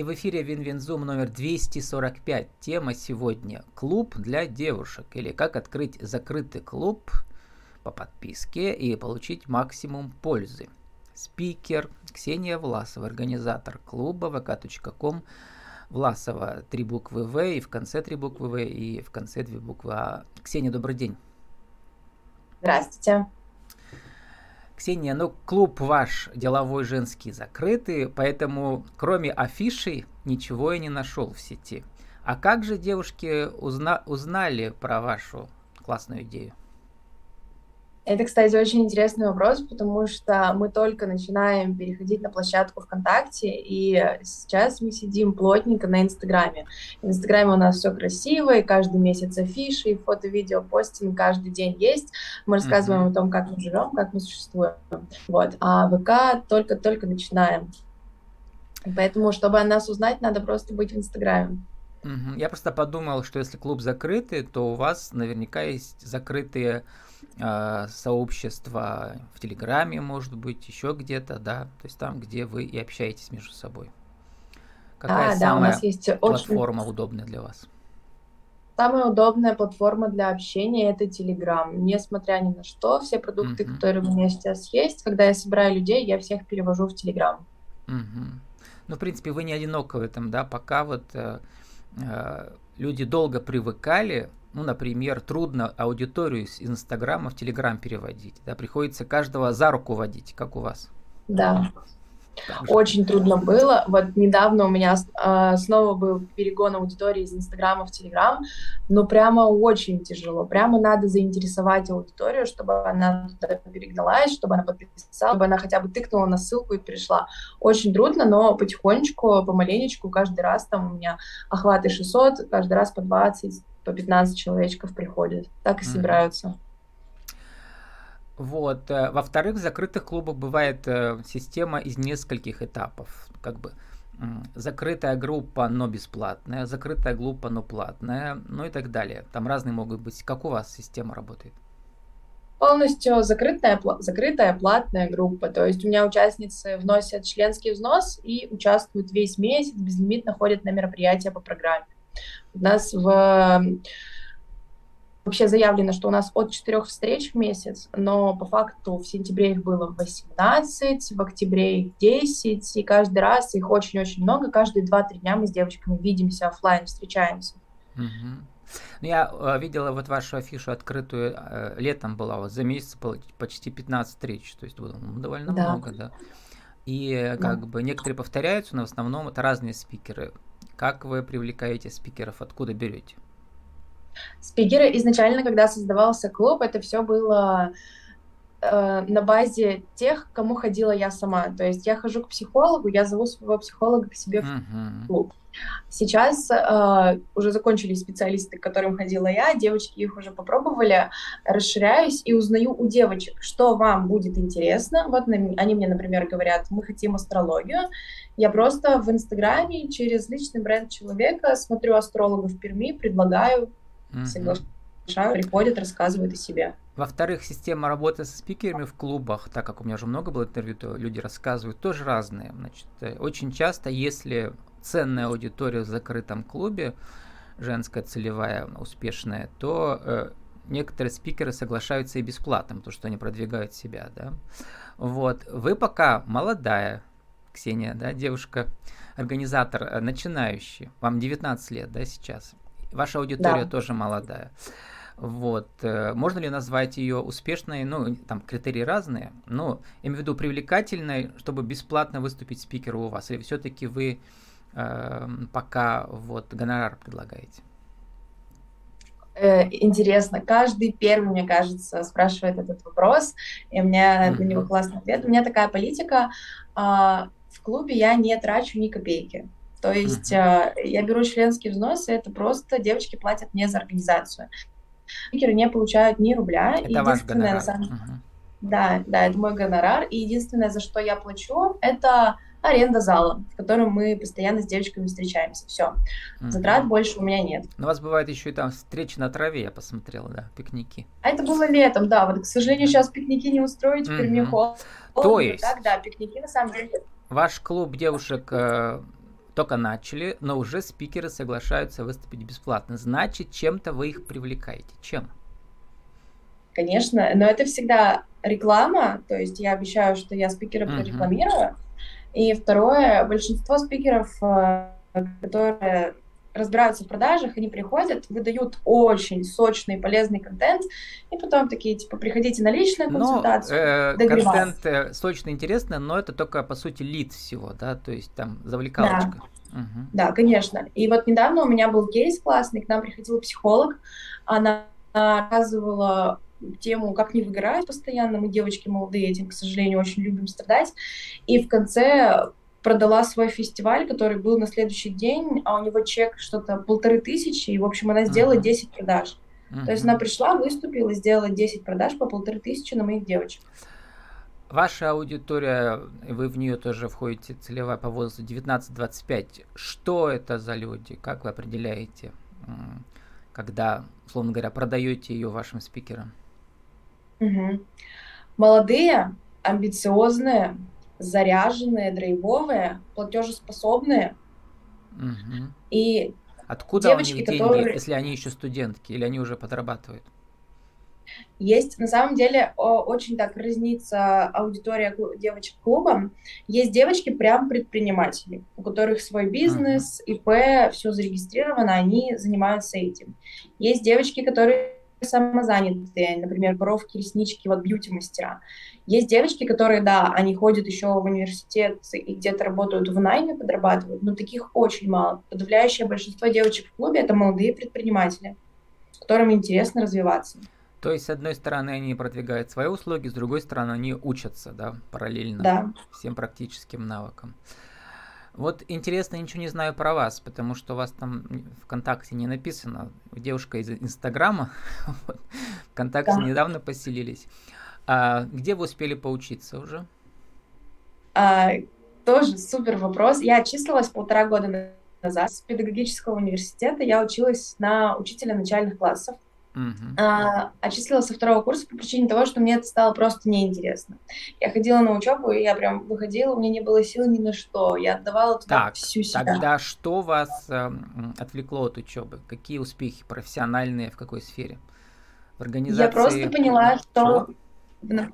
И в эфире Win-Win Zoom номер 245. Тема сегодня – клуб для девушек. Или как открыть закрытый клуб по подписке и получить максимум пользы. Спикер Ксения Власова, организатор клуба vk.com Власова, три буквы В, и в конце три буквы В, и в конце две буквы А. Ксения, добрый день. Здравствуйте. Ксения, ну клуб ваш деловой женский закрытый, поэтому кроме афиши ничего я не нашел в сети. А как же девушки узна- узнали про вашу классную идею? Это, кстати, очень интересный вопрос, потому что мы только начинаем переходить на площадку ВКонтакте, и сейчас мы сидим плотненько на Инстаграме. В Инстаграме у нас все красиво, и каждый месяц афиши, фото, видео, постинг каждый день есть. Мы рассказываем mm-hmm. о том, как мы живем, как мы существуем. Вот. А ВК только-только начинаем. Поэтому, чтобы о нас узнать, надо просто быть в Инстаграме. Я просто подумал, что если клуб закрытый, то у вас наверняка есть закрытые э, сообщества в Телеграме, может быть, еще где-то, да, то есть там, где вы и общаетесь между собой. Какая а, самая да, у нас есть платформа очень... удобная для вас? Самая удобная платформа для общения это Telegram. Несмотря ни на что, все продукты, uh-huh. которые у меня сейчас есть, когда я собираю людей, я всех перевожу в Telegram. Uh-huh. Ну, в принципе, вы не одиноки в этом, да, пока вот Э, люди долго привыкали, ну, например, трудно аудиторию из Инстаграма в Телеграм переводить, да, приходится каждого за руку водить, как у вас. Да. Также. Очень трудно было. Вот недавно у меня э, снова был перегон аудитории из Инстаграма в Телеграм, но прямо очень тяжело. Прямо надо заинтересовать аудиторию, чтобы она туда перегналась, чтобы она подписалась, чтобы она хотя бы тыкнула на ссылку и перешла. Очень трудно, но потихонечку, помаленечку, каждый раз там у меня охваты 600, каждый раз по 20, по 15 человечков приходит. Так и mm-hmm. собираются. Вот. Э, во-вторых, в закрытых клубах бывает э, система из нескольких этапов. Как бы закрытая группа, но бесплатная, закрытая группа, но платная, ну и так далее. Там разные могут быть. Как у вас система работает? Полностью закрытая, закрытая платная группа. То есть у меня участницы вносят членский взнос и участвуют весь месяц, безлимитно ходят на мероприятия по программе. У нас в Вообще заявлено, что у нас от четырех встреч в месяц, но по факту в сентябре их было 18, в октябре их 10, и каждый раз их очень-очень много. Каждые 2-3 дня мы с девочками видимся офлайн, встречаемся. Угу. Ну, я э, видела вот вашу афишу открытую, э, летом была, вот за месяц почти 15 встреч, то есть ну, довольно да. много, да. И как да. бы некоторые повторяются, но в основном это разные спикеры. Как вы привлекаете спикеров, откуда берете? Спикеры изначально, когда создавался клуб, это все было э, на базе тех, кому ходила я сама. То есть я хожу к психологу, я зову своего психолога к себе uh-huh. в клуб. Сейчас э, уже закончились специалисты, к которым ходила я, девочки их уже попробовали, расширяюсь и узнаю у девочек, что вам будет интересно. Вот они мне, например, говорят, мы хотим астрологию. Я просто в Инстаграме через личный бренд человека смотрю астрологов в Перми, предлагаю mm-hmm. соглашают, приходят, рассказывают о себе. Во-вторых, система работы со спикерами в клубах, так как у меня уже много было интервью, то люди рассказывают, тоже разные. Значит, э, очень часто, если ценная аудитория в закрытом клубе, женская целевая, успешная, то э, некоторые спикеры соглашаются и бесплатно, потому что они продвигают себя, да. Вот, вы пока молодая, Ксения, да, девушка, организатор, э, начинающий, вам 19 лет, да, сейчас. Ваша аудитория да. тоже молодая. Вот. Э, можно ли назвать ее успешной? Ну, там критерии разные. Но, имею в виду, привлекательной, чтобы бесплатно выступить спикеру у вас. Или все-таки вы э, пока вот гонорар предлагаете? Э, интересно. Каждый первый, мне кажется, спрашивает этот вопрос, и у меня mm-hmm. на него классный ответ. У меня такая политика. Э, в клубе я не трачу ни копейки. То есть uh-huh. я беру членский взнос, и это просто девочки платят мне за организацию. Спикеры не получают ни рубля. Это ваш гонорар. Самом... Uh-huh. Да, да, это мой гонорар. И единственное, за что я плачу, это аренда зала, в котором мы постоянно с девочками встречаемся. Все. Uh-huh. Затрат больше у меня нет. Но у вас бывает еще и там встречи на траве, я посмотрела, да, пикники. А это было летом, да. Вот, к сожалению, сейчас пикники не устроить, в uh-huh. То есть... Так, да, пикники на самом деле. Ваш клуб девушек э, только начали, но уже спикеры соглашаются выступить бесплатно. Значит, чем-то вы их привлекаете. Чем? Конечно, но это всегда реклама, то есть я обещаю, что я спикера uh-huh. прорекламирую. И второе, большинство спикеров, э, которые разбираются в продажах, они приходят, выдают очень сочный и полезный контент, и потом такие, типа, приходите на личную консультацию. Но, э, контент э, сочный, интересный, но это только, по сути, лид всего, да, то есть там завлекалочка. Да. Угу. да, конечно. И вот недавно у меня был кейс классный, к нам приходил психолог, она рассказывала тему «Как не выгорать постоянно». Мы, девочки молодые, этим, к сожалению, очень любим страдать. И в конце продала свой фестиваль, который был на следующий день, а у него чек что-то полторы тысячи, и, в общем, она сделала uh-huh. 10 продаж. Uh-huh. То есть она пришла, выступила, сделала 10 продаж по полторы тысячи на моих девочек. Ваша аудитория, вы в нее тоже входите целевая по возрасту 19-25. Что это за люди? Как вы определяете, когда, условно говоря, продаете ее вашим спикерам? Угу. Молодые, амбициозные, заряженные, драйвовые, платежеспособные. Угу. И Откуда девочки, у них деньги, которые... если они еще студентки или они уже подрабатывают? Есть, на самом деле, очень так разнится аудитория девочек клуба. Есть девочки прям предприниматели, у которых свой бизнес, ИП, все зарегистрировано, они занимаются этим. Есть девочки, которые самозанятые, например, бровки, реснички, вот бьюти-мастера. Есть девочки, которые, да, они ходят еще в университет и где-то работают в найме, подрабатывают, но таких очень мало. Подавляющее большинство девочек в клубе — это молодые предприниматели, которым интересно развиваться. То есть, с одной стороны, они продвигают свои услуги, с другой стороны, они учатся, да, параллельно да. всем практическим навыкам. Вот интересно, ничего не знаю про вас, потому что у вас там ВКонтакте не написано. Девушка из Инстаграма, ВКонтакте да. недавно поселились. А где вы успели поучиться уже? А, тоже супер вопрос. Я отчислилась полтора года назад с педагогического университета. Я училась на учителя начальных классов. Uh-huh. А, отчислилась со второго курса по причине того, что мне это стало просто неинтересно. Я ходила на учебу, и я прям выходила, у меня не было сил ни на что. Я отдавала туда так, всю себя. Тогда что вас э, отвлекло от учебы? Какие успехи профессиональные в какой сфере? В организации... Я просто поняла, что... Uh-huh.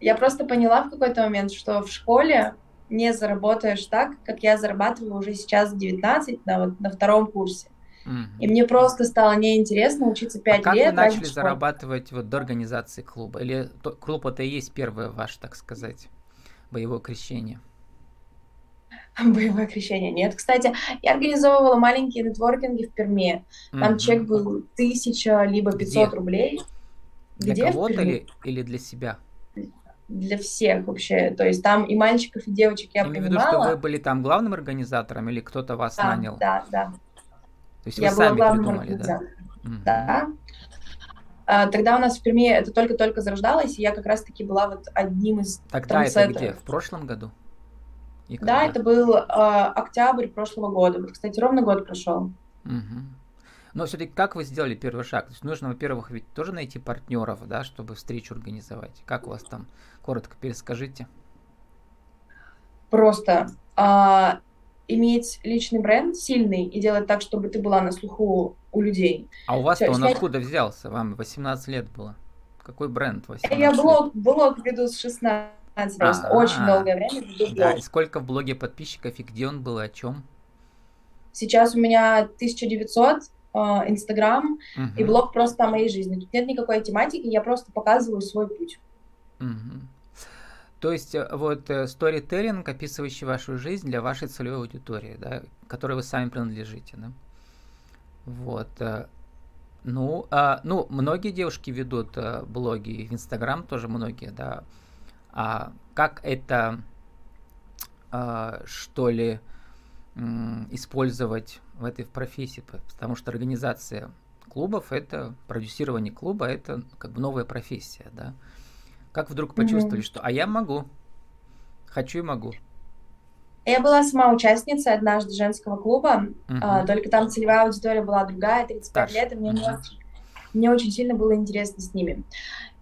Я просто поняла в какой-то момент, что в школе не заработаешь так, как я зарабатываю уже сейчас в 19 на, вот, на втором курсе. И мне просто стало неинтересно учиться 5 а как лет. Как вы начали зарабатывать вот до организации клуба? Или то, клуб это и есть первое ваше, так сказать, боевое крещение? Боевое крещение. Нет, кстати, я организовывала маленькие нетворкинги в Перми. Там mm-hmm. чек был тысяча либо 500 Где? рублей. Для Где кого-то или, или для себя? Для всех вообще. То есть там и мальчиков, и девочек я, принимала. имею в виду, что вы были там главным организатором или кто-то вас да, нанял? Да, да. То есть я вы сами придумали, да? Да. А, тогда у нас в Перми это только-только зарождалось, и я как раз-таки была вот одним из Тогда это где? В прошлом году? И да, это был э, октябрь прошлого года. Вот, кстати, ровно год прошел. Угу. Но все-таки как вы сделали первый шаг? То есть нужно, во-первых, ведь тоже найти партнеров, да, чтобы встречу организовать. Как у вас там? Коротко перескажите. Просто а, иметь личный бренд сильный и делать так, чтобы ты была на слуху у людей. А у вас-то он снять... откуда взялся? Вам 18 лет было. Какой бренд 18 Я блог, блог веду с 16 просто. А-а-а. Очень долгое время веду. Да, и сколько в блоге подписчиков, и где он был, о чем? Сейчас у меня 1900, а, Инстаграм, угу. и блог просто о моей жизни. Тут нет никакой тематики, я просто показываю свой путь. Угу. То есть э, вот сторителлинг, описывающий вашу жизнь для вашей целевой аудитории, да, которой вы сами принадлежите, да. Вот. Э, ну, а, ну, многие девушки ведут блоги, в Инстаграм тоже многие, да. А как это, а, что ли, использовать в этой профессии? Потому что организация клубов это продюсирование клуба это как бы новая профессия, да. Как вдруг почувствовали, mm-hmm. что «а я могу, хочу и могу»? Я была сама участницей однажды женского клуба, uh-huh. а, только там целевая аудитория была другая, 35 Старше. лет, и мне, uh-huh. очень, мне очень сильно было интересно с ними.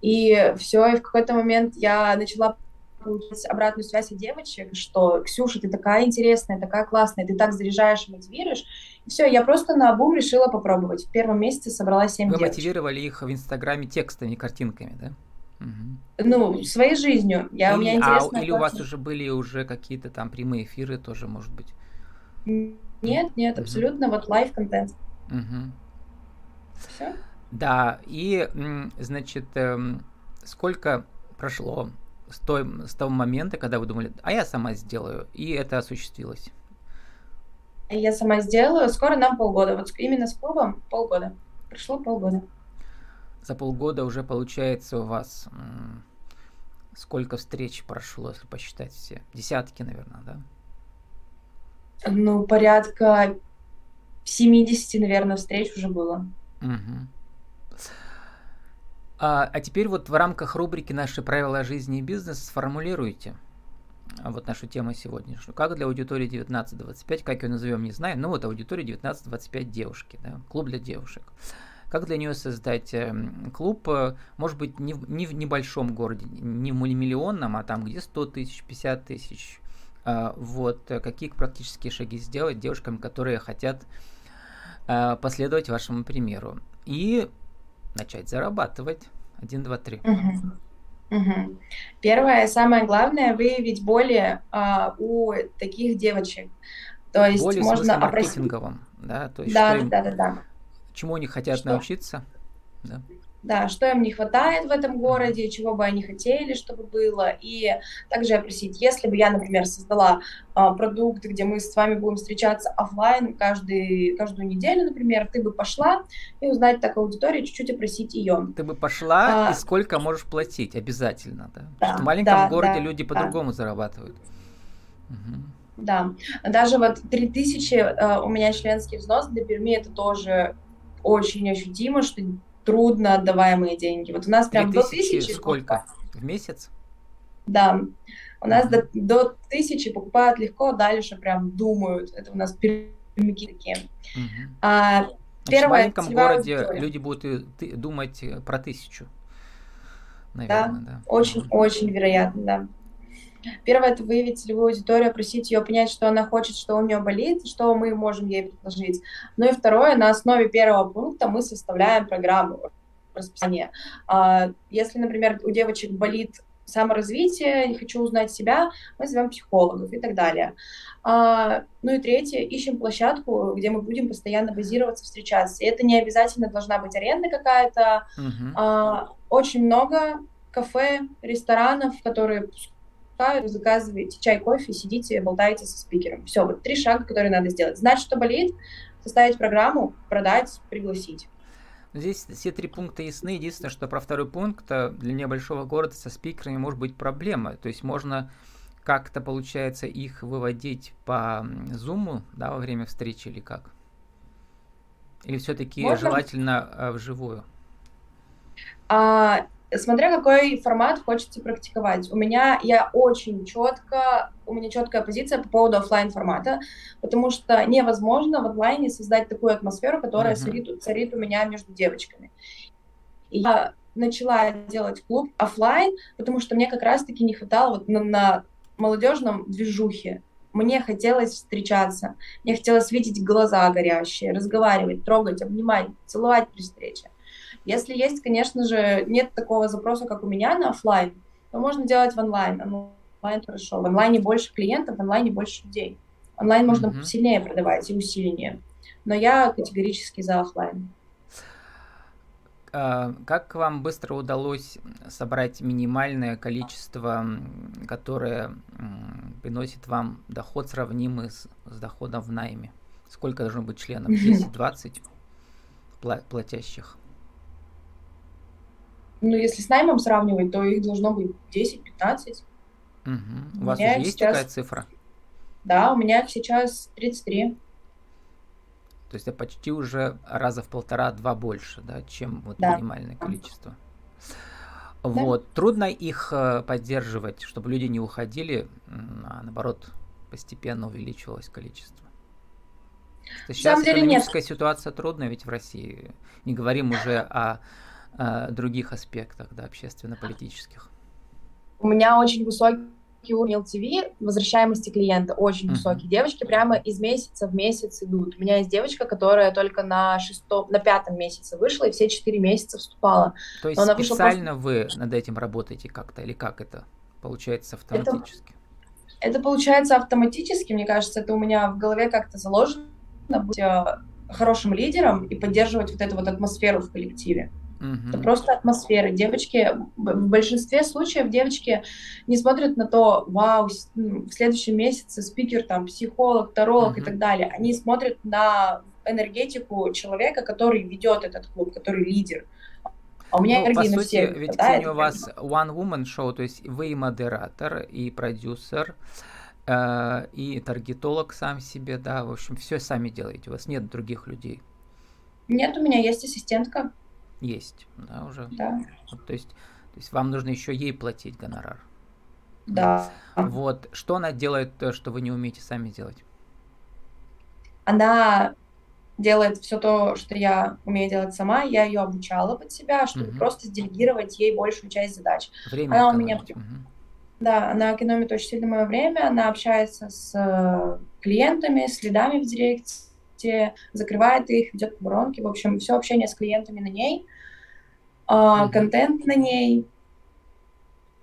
И все, и в какой-то момент я начала получать обратную связь от девочек, что Ксюша, ты такая интересная, такая классная, ты так заряжаешь и мотивируешь. И все, я просто на обум решила попробовать. В первом месяце собрала 7 Вы девочек. мотивировали их в Инстаграме текстами, картинками, да? Угу. Ну, своей жизнью. Я, или, у меня интересно, а, или у вас уже были уже какие-то там прямые эфиры тоже, может быть? Нет, нет, угу. абсолютно вот live-контент. Угу. Все? Да, и, значит, эм, сколько прошло с, той, с того момента, когда вы думали, а я сама сделаю, и это осуществилось? Я сама сделаю. Скоро нам полгода. Вот именно с клубом полгода. Прошло полгода. За полгода уже получается у вас сколько встреч прошло, если посчитать все? Десятки, наверное, да? Ну, порядка 70, наверное, встреч уже было. Угу. А, а теперь вот в рамках рубрики «Наши правила жизни и бизнеса» сформулируйте а, вот нашу тему сегодняшнюю. Как для аудитории 19-25, как ее назовем, не знаю, но вот аудитория 19-25 девушки, да, клуб для девушек. Как для нее создать эм, клуб, э, может быть, не в, не в небольшом городе, не в миллионном, а там, где 100 тысяч, 50 тысяч. А, вот, э, какие практические шаги сделать девушкам, которые хотят э, последовать вашему примеру. И начать зарабатывать. Один, два, три. Угу. Угу. Первое, самое главное, выявить боли а, у таких девочек. То есть боли можно опросить. да? То есть да, им, да, да, да. Чему они хотят что? научиться? Да да, что им не хватает в этом городе, чего бы они хотели, чтобы было, и также опросить, если бы я, например, создала а, продукт, где мы с вами будем встречаться офлайн каждый, каждую неделю, например, ты бы пошла и узнать так аудиторию, чуть-чуть опросить ее. Ты бы пошла а, и сколько можешь платить, обязательно, да? да что в маленьком да, городе да, люди да. по-другому зарабатывают. Угу. Да, даже вот 3000 uh, у меня членский взнос для Перми, это тоже очень ощутимо, что трудно отдаваемые деньги. Вот у нас прям до тысячи... Сколько? В месяц? Да. У нас до, до тысячи покупают легко, дальше прям думают. Это у нас перемики такие. Угу. А, первое, в маленьком городе аудитория. люди будут думать про тысячу. Наверное, да. да. Очень, угу. очень вероятно, да. Первое – это выявить целевую аудиторию, просить ее понять, что она хочет, что у нее болит, что мы можем ей предложить. Ну и второе, на основе первого пункта мы составляем программу расписания. А, если, например, у девочек болит саморазвитие, не хочу узнать себя, мы зовем психологов и так далее. А, ну и третье, ищем площадку, где мы будем постоянно базироваться, встречаться. И это не обязательно должна быть аренда какая-то. Uh-huh. А, очень много кафе, ресторанов, которые заказываете чай, кофе, сидите, болтаете со спикером. Все, вот три шага, которые надо сделать. Знать, что болит, составить программу, продать, пригласить. Здесь все три пункта ясны. Единственное, что про второй пункт э, для небольшого города со спикерами может быть проблема. То есть можно как-то, получается, их выводить по зуму да, во время встречи или как? Или все-таки желательно э, вживую? А, Смотря какой формат хочется практиковать. У меня я очень четко, у меня четкая позиция по поводу офлайн формата, потому что невозможно в онлайне создать такую атмосферу, которая uh-huh. царит, царит у меня между девочками. И я начала делать клуб офлайн, потому что мне как раз-таки не хватало вот на, на молодежном движухе. Мне хотелось встречаться, мне хотелось видеть глаза горящие, разговаривать, трогать, обнимать, целовать при встрече. Если есть, конечно же, нет такого запроса, как у меня на офлайн, то можно делать в онлайн. Онлайн хорошо. В онлайне больше клиентов, в онлайне больше людей. Онлайн можно mm-hmm. сильнее продавать и усиленнее. Но я категорически за офлайн. А, как вам быстро удалось собрать минимальное количество, которое приносит вам доход, сравнимый с, с доходом в найме? Сколько должно быть членов? 10-20 платящих? Ну, если с наймом сравнивать, то их должно быть 10-15. Угу. У, у вас уже есть сейчас... такая цифра? Да, у меня сейчас 33. То есть это почти уже раза в полтора-два больше, да, чем вот да. минимальное количество. Да. Вот. Трудно их э, поддерживать, чтобы люди не уходили, а наоборот, постепенно увеличивалось количество. Сейчас экономическая нет. ситуация трудная ведь в России. Не говорим уже о других аспектах, да, общественно-политических. У меня очень высокий уровень LTV, возвращаемости клиента очень uh-huh. высокий. Девочки прямо из месяца в месяц идут. У меня есть девочка, которая только на шестом, на пятом месяце вышла и все четыре месяца вступала. То есть она специально просто... вы над этим работаете как-то или как это получается автоматически? Это, это получается автоматически, мне кажется, это у меня в голове как-то заложено быть э, хорошим лидером и поддерживать вот эту вот атмосферу в коллективе. Это просто атмосфера. Девочки, в большинстве случаев девочки не смотрят на то, вау, в следующем месяце спикер, там, психолог, таролог uh-huh. и так далее. Они смотрят на энергетику человека, который ведет этот клуб, который лидер. А у меня ну, по сути, всех ведь хватает, у вас one woman show, то есть вы и модератор, и продюсер, э, и таргетолог сам себе, да, в общем, все сами делаете, у вас нет других людей. Нет, у меня есть ассистентка. Есть, да, уже. Да. Вот, то есть, то есть вам нужно еще ей платить гонорар. Да. Вот, что она делает, то, что вы не умеете сами делать? Она делает все то, что я умею делать сама. Я ее обучала под себя, чтобы угу. просто сделегировать ей большую часть задач. Время она у меня угу. Да, она экономит очень сильно мое время, она общается с э, клиентами, с лидами в директе, закрывает их, ведет воронки, в общем, все общение с клиентами на ней, э, контент на ней,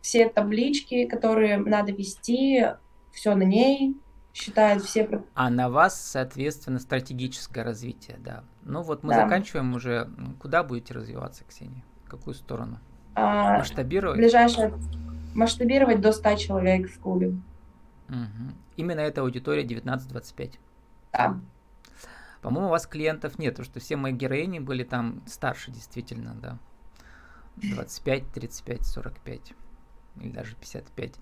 все таблички, которые надо вести, все на ней, считает все... А на вас, соответственно, стратегическое развитие, да. Ну вот мы да. заканчиваем уже. Куда будете развиваться, Ксения? В какую сторону? А, Масштабировать? Ближайшее масштабировать до 100 человек в клубе. Угу. Именно эта аудитория 19-25. Да. По-моему, у вас клиентов нет, потому что все мои героини были там старше, действительно, да. 25, 35, 45 или даже 55.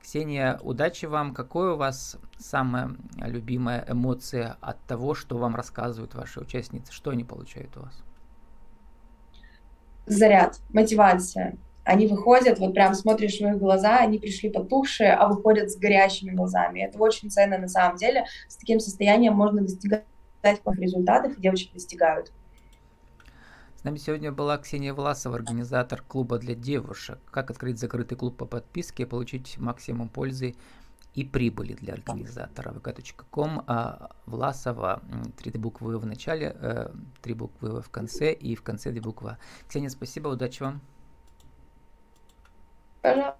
Ксения, удачи вам. Какое у вас самая любимая эмоция от того, что вам рассказывают ваши участницы? Что они получают у вас? Заряд, мотивация. Они выходят, вот прям смотришь в их глаза, они пришли потухшие, а выходят с горящими глазами. Это очень ценно на самом деле. С таким состоянием можно достигать результатов, и девочки достигают. С нами сегодня была Ксения Власова, организатор клуба для девушек. Как открыть закрытый клуб по подписке и получить максимум пользы и прибыли для организатора. vk.com, а Власова, три буквы в начале, э, три буквы в конце и в конце две буквы. Ксения, спасибо, удачи вам. Пожалуйста.